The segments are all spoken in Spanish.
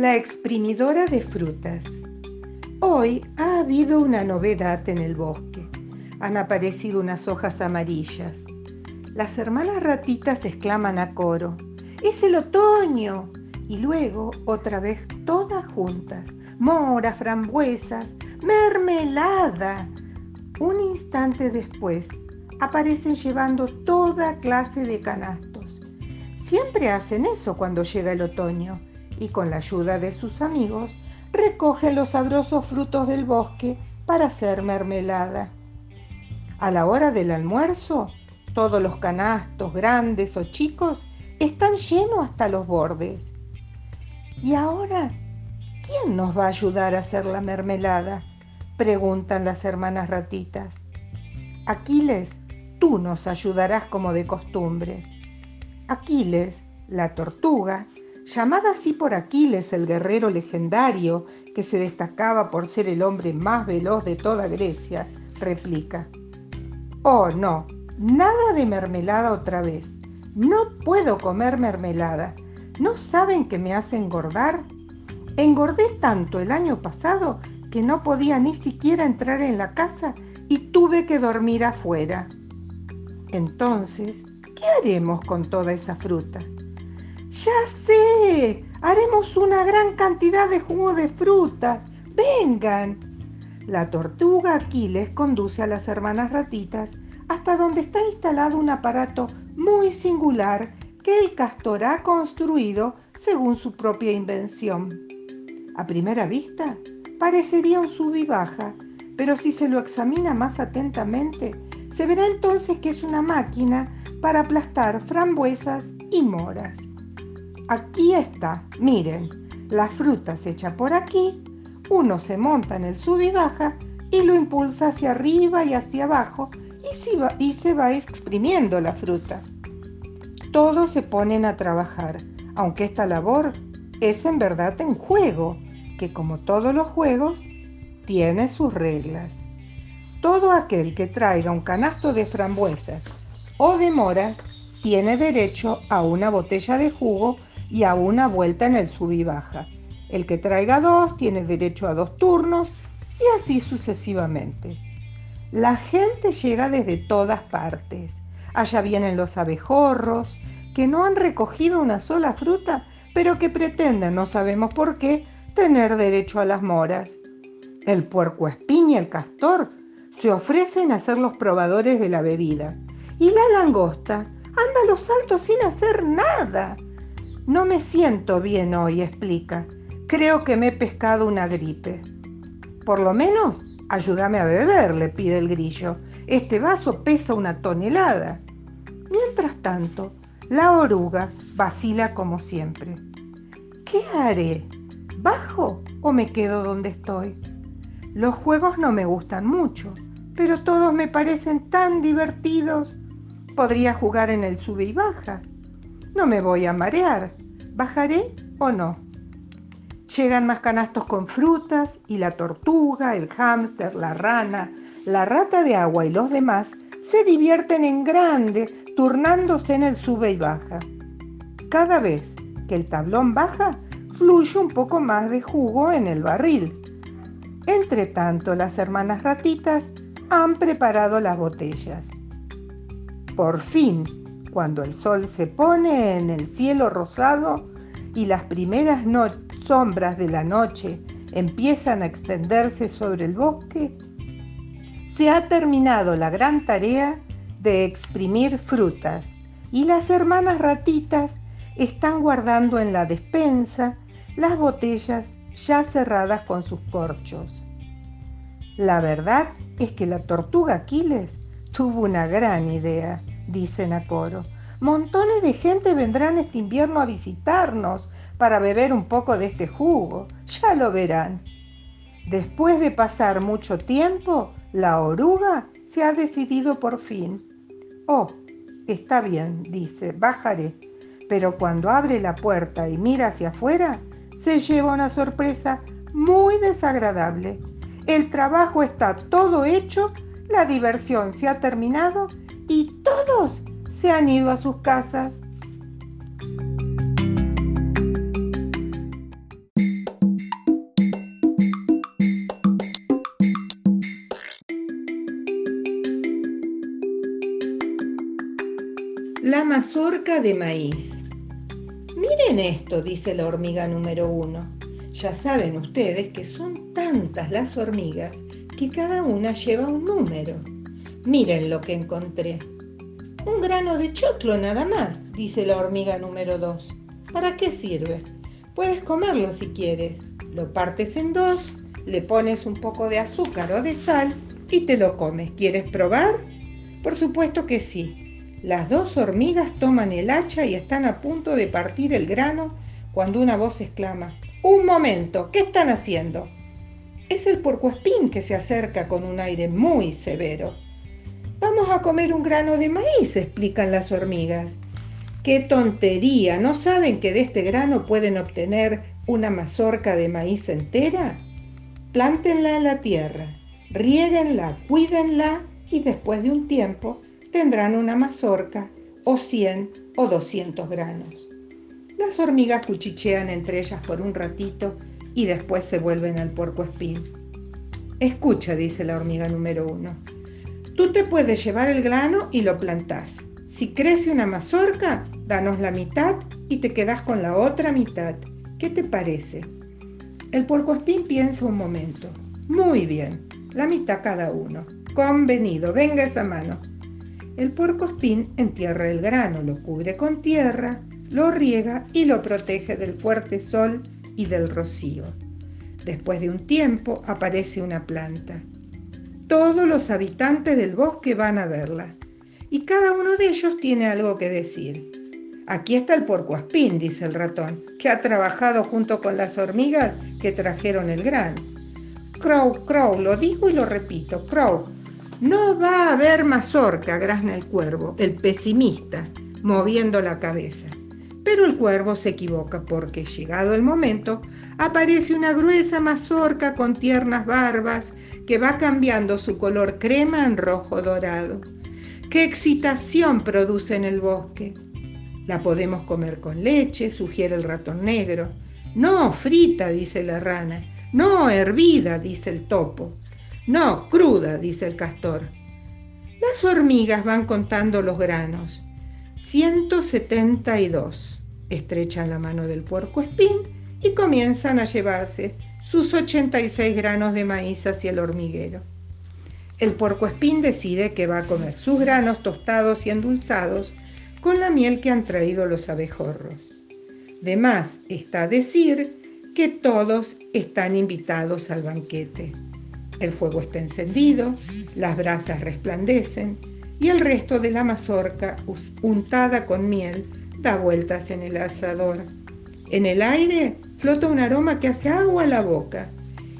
La exprimidora de frutas. Hoy ha habido una novedad en el bosque. Han aparecido unas hojas amarillas. Las hermanas ratitas exclaman a coro, ¡Es el otoño! Y luego, otra vez, todas juntas, mora, frambuesas, mermelada. Un instante después, aparecen llevando toda clase de canastos. Siempre hacen eso cuando llega el otoño y con la ayuda de sus amigos recogen los sabrosos frutos del bosque para hacer mermelada. A la hora del almuerzo, todos los canastos, grandes o chicos, están llenos hasta los bordes. ¿Y ahora quién nos va a ayudar a hacer la mermelada? Preguntan las hermanas ratitas. Aquiles, tú nos ayudarás como de costumbre. Aquiles, la tortuga, llamada así por Aquiles, el guerrero legendario que se destacaba por ser el hombre más veloz de toda Grecia, replica, Oh, no, nada de mermelada otra vez. No puedo comer mermelada. ¿No saben que me hace engordar? Engordé tanto el año pasado que no podía ni siquiera entrar en la casa y tuve que dormir afuera. Entonces, ¿qué haremos con toda esa fruta? Ya sé, haremos una gran cantidad de jugo de fruta. Vengan. La tortuga Aquiles conduce a las hermanas ratitas hasta donde está instalado un aparato muy singular que el castor ha construido según su propia invención. A primera vista, parecería un sub y baja, pero si se lo examina más atentamente, se verá entonces que es una máquina para aplastar frambuesas y moras. Aquí está, miren, la fruta se echa por aquí, uno se monta en el sub y baja y lo impulsa hacia arriba y hacia abajo y, va, y se va exprimiendo la fruta. Todos se ponen a trabajar, aunque esta labor es en verdad un juego, que como todos los juegos, tiene sus reglas. Todo aquel que traiga un canasto de frambuesas o de moras tiene derecho a una botella de jugo y a una vuelta en el sub y baja. El que traiga dos tiene derecho a dos turnos y así sucesivamente. La gente llega desde todas partes. Allá vienen los abejorros, que no han recogido una sola fruta, pero que pretenden, no sabemos por qué, tener derecho a las moras. El puerco espín y el castor se ofrecen a ser los probadores de la bebida. Y la langosta anda a los saltos sin hacer nada. No me siento bien hoy, explica. Creo que me he pescado una gripe. Por lo menos, ayúdame a beber, le pide el grillo. Este vaso pesa una tonelada. Mientras tanto, la oruga vacila como siempre. ¿Qué haré? ¿Bajo o me quedo donde estoy? Los juegos no me gustan mucho, pero todos me parecen tan divertidos. Podría jugar en el sube y baja. No me voy a marear. ¿Bajaré o no? Llegan más canastos con frutas y la tortuga, el hámster, la rana, la rata de agua y los demás se divierten en grande turnándose en el sube y baja. Cada vez que el tablón baja, fluye un poco más de jugo en el barril. Entre tanto, las hermanas ratitas han preparado las botellas. Por fin, cuando el sol se pone en el cielo rosado y las primeras sombras de la noche empiezan a extenderse sobre el bosque, se ha terminado la gran tarea de exprimir frutas y las hermanas ratitas están guardando en la despensa las botellas ya cerradas con sus corchos. La verdad es que la tortuga Aquiles tuvo una gran idea dicen a coro. Montones de gente vendrán este invierno a visitarnos para beber un poco de este jugo. Ya lo verán. Después de pasar mucho tiempo, la oruga se ha decidido por fin. Oh, está bien, dice, bajaré. Pero cuando abre la puerta y mira hacia afuera, se lleva una sorpresa muy desagradable. El trabajo está todo hecho, la diversión se ha terminado y todos se han ido a sus casas. La mazorca de maíz. Miren esto, dice la hormiga número uno. Ya saben ustedes que son tantas las hormigas que cada una lleva un número. Miren lo que encontré. Un grano de choclo nada más, dice la hormiga número dos. ¿Para qué sirve? Puedes comerlo si quieres. Lo partes en dos, le pones un poco de azúcar o de sal y te lo comes. ¿Quieres probar? Por supuesto que sí. Las dos hormigas toman el hacha y están a punto de partir el grano cuando una voz exclama, ¡Un momento! ¿Qué están haciendo? Es el puercoespín que se acerca con un aire muy severo. Vamos a comer un grano de maíz, explican las hormigas. ¡Qué tontería! ¿No saben que de este grano pueden obtener una mazorca de maíz entera? Plántenla en la tierra, riéguenla, cuídenla y después de un tiempo tendrán una mazorca o 100 o 200 granos. Las hormigas cuchichean entre ellas por un ratito y después se vuelven al puerco espín. Escucha, dice la hormiga número uno. Tú te puedes llevar el grano y lo plantás. Si crece una mazorca, danos la mitad y te quedas con la otra mitad. ¿Qué te parece? El espín piensa un momento. Muy bien, la mitad cada uno. Convenido, venga esa mano. El puerco espín entierra el grano, lo cubre con tierra, lo riega y lo protege del fuerte sol y del rocío. Después de un tiempo aparece una planta. Todos los habitantes del bosque van a verla y cada uno de ellos tiene algo que decir. Aquí está el espín, dice el ratón, que ha trabajado junto con las hormigas que trajeron el grano. Crow, Crow, lo digo y lo repito, Crow, no va a haber mazorca, grazna el cuervo, el pesimista, moviendo la cabeza. Pero el cuervo se equivoca porque, llegado el momento, aparece una gruesa mazorca con tiernas barbas que va cambiando su color crema en rojo dorado. ¡Qué excitación produce en el bosque! La podemos comer con leche, sugiere el ratón negro. No, frita, dice la rana. No, hervida, dice el topo. No, cruda, dice el castor. Las hormigas van contando los granos. 172. Estrechan la mano del puerco espín y comienzan a llevarse sus 86 granos de maíz hacia el hormiguero. El puerco espín decide que va a comer sus granos tostados y endulzados con la miel que han traído los abejorros. De más está decir que todos están invitados al banquete. El fuego está encendido, las brasas resplandecen y el resto de la mazorca, untada con miel, da vueltas en el asador. En el aire flota un aroma que hace agua a la boca.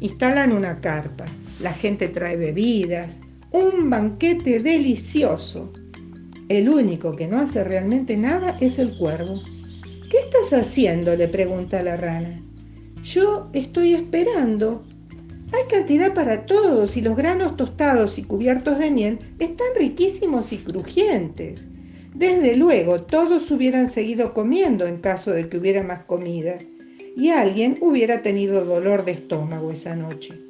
Instalan una carpa, la gente trae bebidas, un banquete delicioso. El único que no hace realmente nada es el cuervo. ¿Qué estás haciendo? le pregunta la rana. Yo estoy esperando, hay cantidad para todos y los granos tostados y cubiertos de miel están riquísimos y crujientes. Desde luego, todos hubieran seguido comiendo en caso de que hubiera más comida y alguien hubiera tenido dolor de estómago esa noche.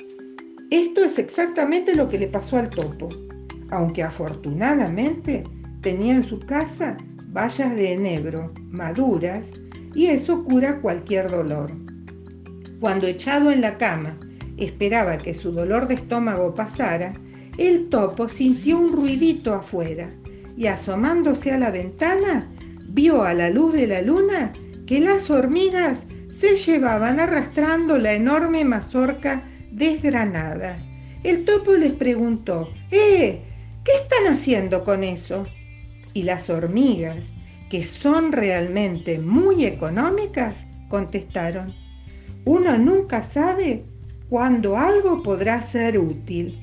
Esto es exactamente lo que le pasó al topo, aunque afortunadamente tenía en su casa bayas de enebro maduras y eso cura cualquier dolor. Cuando echado en la cama esperaba que su dolor de estómago pasara, el topo sintió un ruidito afuera y asomándose a la ventana, vio a la luz de la luna que las hormigas se llevaban arrastrando la enorme mazorca desgranada. El topo les preguntó, ¡Eh! ¿Qué están haciendo con eso? Y las hormigas, que son realmente muy económicas, contestaron, uno nunca sabe cuando algo podrá ser útil.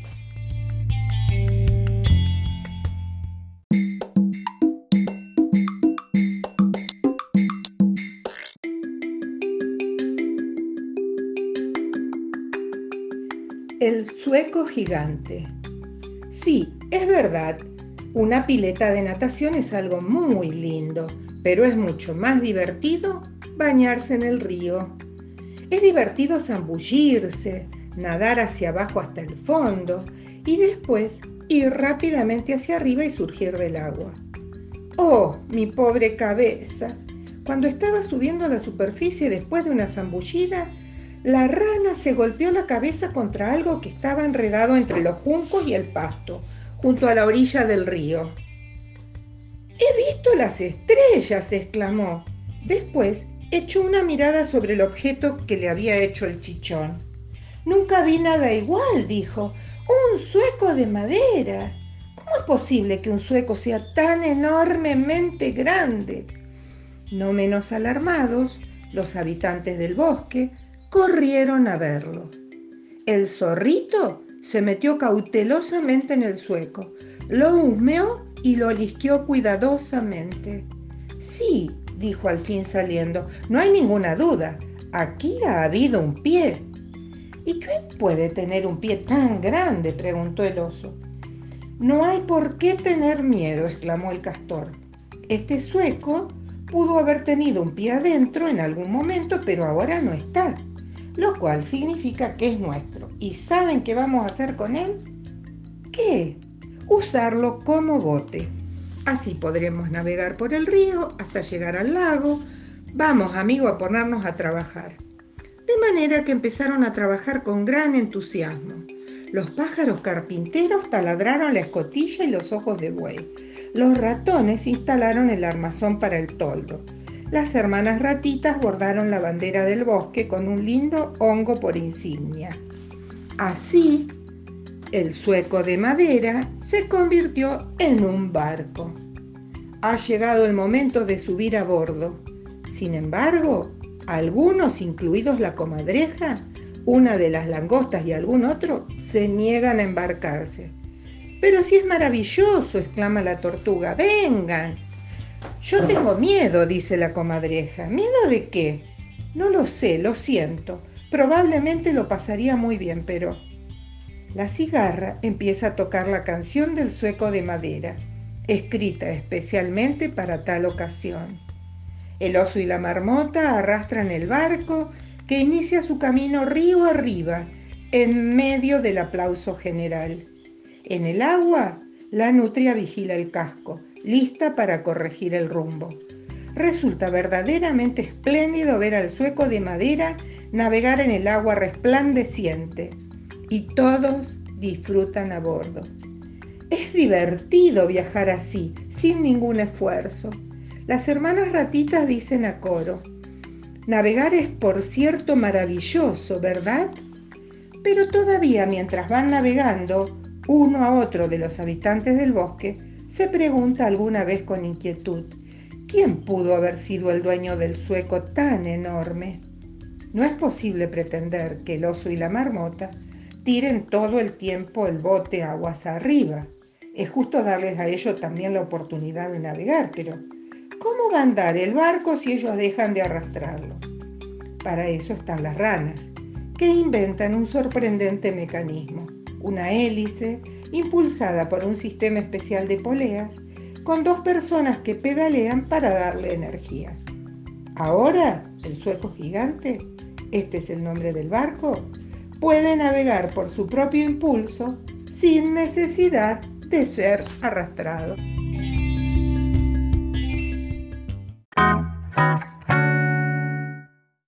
Gigante. Sí, es verdad, una pileta de natación es algo muy lindo, pero es mucho más divertido bañarse en el río. Es divertido zambullirse, nadar hacia abajo hasta el fondo y después ir rápidamente hacia arriba y surgir del agua. Oh, mi pobre cabeza. Cuando estaba subiendo a la superficie después de una zambullida, la rana se golpeó la cabeza contra algo que estaba enredado entre los juncos y el pasto, junto a la orilla del río. He visto las estrellas, exclamó. Después echó una mirada sobre el objeto que le había hecho el chichón. Nunca vi nada igual, dijo. Un sueco de madera. ¿Cómo es posible que un sueco sea tan enormemente grande? No menos alarmados, los habitantes del bosque corrieron a verlo. El zorrito se metió cautelosamente en el sueco, lo humeó y lo lisqueó cuidadosamente. Sí, dijo al fin saliendo, no hay ninguna duda, aquí ha habido un pie. ¿Y quién puede tener un pie tan grande? preguntó el oso. No hay por qué tener miedo, exclamó el castor. Este sueco pudo haber tenido un pie adentro en algún momento, pero ahora no está, lo cual significa que es nuestro. ¿Y saben qué vamos a hacer con él? ¿Qué? Usarlo como bote. Así podremos navegar por el río hasta llegar al lago. Vamos, amigo, a ponernos a trabajar. De manera que empezaron a trabajar con gran entusiasmo. Los pájaros carpinteros taladraron la escotilla y los ojos de buey. Los ratones instalaron el armazón para el toldo. Las hermanas ratitas bordaron la bandera del bosque con un lindo hongo por insignia. Así, el sueco de madera se convirtió en un barco. Ha llegado el momento de subir a bordo. Sin embargo, algunos, incluidos la comadreja, una de las langostas y algún otro, se niegan a embarcarse. Pero si es maravilloso, exclama la tortuga, vengan. Yo tengo miedo, dice la comadreja. ¿Miedo de qué? No lo sé, lo siento. Probablemente lo pasaría muy bien, pero la cigarra empieza a tocar la canción del sueco de madera, escrita especialmente para tal ocasión. El oso y la marmota arrastran el barco que inicia su camino río arriba, en medio del aplauso general. En el agua, la nutria vigila el casco, lista para corregir el rumbo. Resulta verdaderamente espléndido ver al sueco de madera navegar en el agua resplandeciente, y todos disfrutan a bordo. Es divertido viajar así, sin ningún esfuerzo. Las hermanas ratitas dicen a coro, navegar es por cierto maravilloso, ¿verdad? Pero todavía mientras van navegando, uno a otro de los habitantes del bosque se pregunta alguna vez con inquietud, ¿quién pudo haber sido el dueño del sueco tan enorme? No es posible pretender que el oso y la marmota tiren todo el tiempo el bote aguas arriba. Es justo darles a ellos también la oportunidad de navegar, pero ¿cómo va a andar el barco si ellos dejan de arrastrarlo? Para eso están las ranas, que inventan un sorprendente mecanismo, una hélice impulsada por un sistema especial de poleas con dos personas que pedalean para darle energía. Ahora, el sueco gigante, este es el nombre del barco, puede navegar por su propio impulso sin necesidad de ser arrastrado.